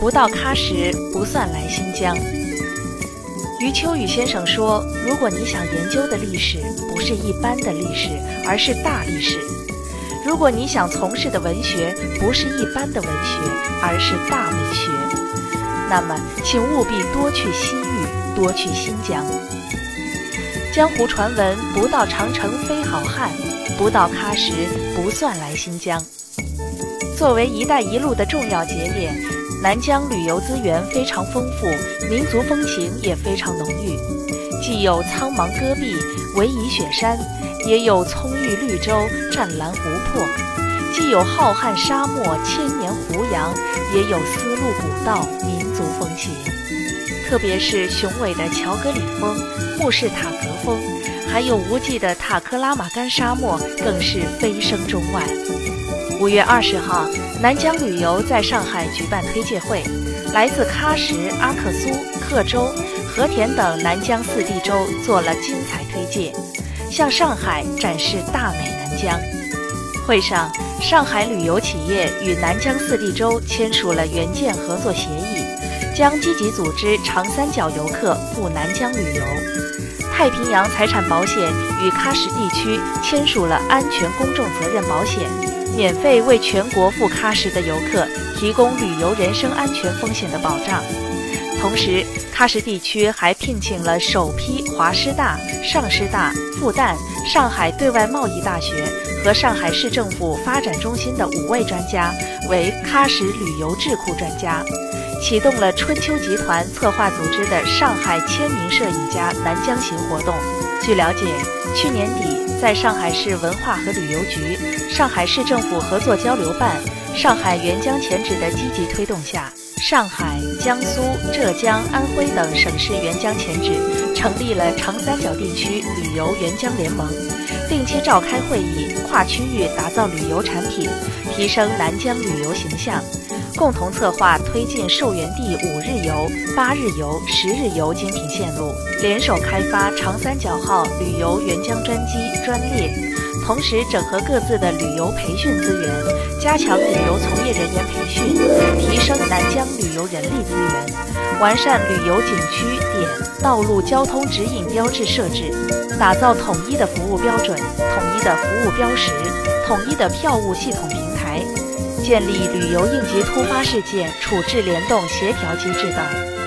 不到喀什不算来新疆。余秋雨先生说：“如果你想研究的历史不是一般的历史，而是大历史；如果你想从事的文学不是一般的文学，而是大文学，那么请务必多去西域，多去新疆。江湖传闻，不到长城非好汉，不到喀什不算来新疆。作为‘一带一路’的重要节点。”南疆旅游资源非常丰富，民族风情也非常浓郁，既有苍茫戈壁、逶迤雪山，也有葱郁绿洲、湛蓝湖泊；既有浩瀚沙漠、千年胡杨，也有丝路古道、民族风情。特别是雄伟的乔戈里峰、慕士塔格峰，还有无际的塔克拉玛干沙漠，更是飞升中外。五月二十号，南疆旅游在上海举办推介会，来自喀什、阿克苏、克州、和田等南疆四地州做了精彩推介，向上海展示大美南疆。会上，上海旅游企业与南疆四地州签署了援建合作协议，将积极组织长三角游客赴南疆旅游。太平洋财产保险与喀什地区签署了安全公众责任保险。免费为全国赴喀什的游客提供旅游人身安全风险的保障。同时，喀什地区还聘请了首批华师大、上师大、复旦、上海对外贸易大学和上海市政府发展中心的五位专家为喀什旅游智库专家，启动了春秋集团策划组织的上海签名摄影家南疆行活动。据了解，去年底。在上海市文化和旅游局、上海市政府合作交流办、上海援疆前址的积极推动下，上海、江苏、浙江、安徽等省市援疆前置成立了长三角地区旅游援疆联盟，定期召开会议，跨区域打造旅游产品，提升南疆旅游形象。共同策划推进寿元地五日游、八日游、十日游精品线路，联手开发长三角号旅游援疆专机专列，同时整合各自的旅游培训资源，加强旅游从业人员培训，升南疆旅游人力资源，完善旅游景区点道路交通指引标志设置，打造统一的服务标准、统一的服务标识、统一的票务系统平台。建立旅游应急突发事件处置联动协调机制等。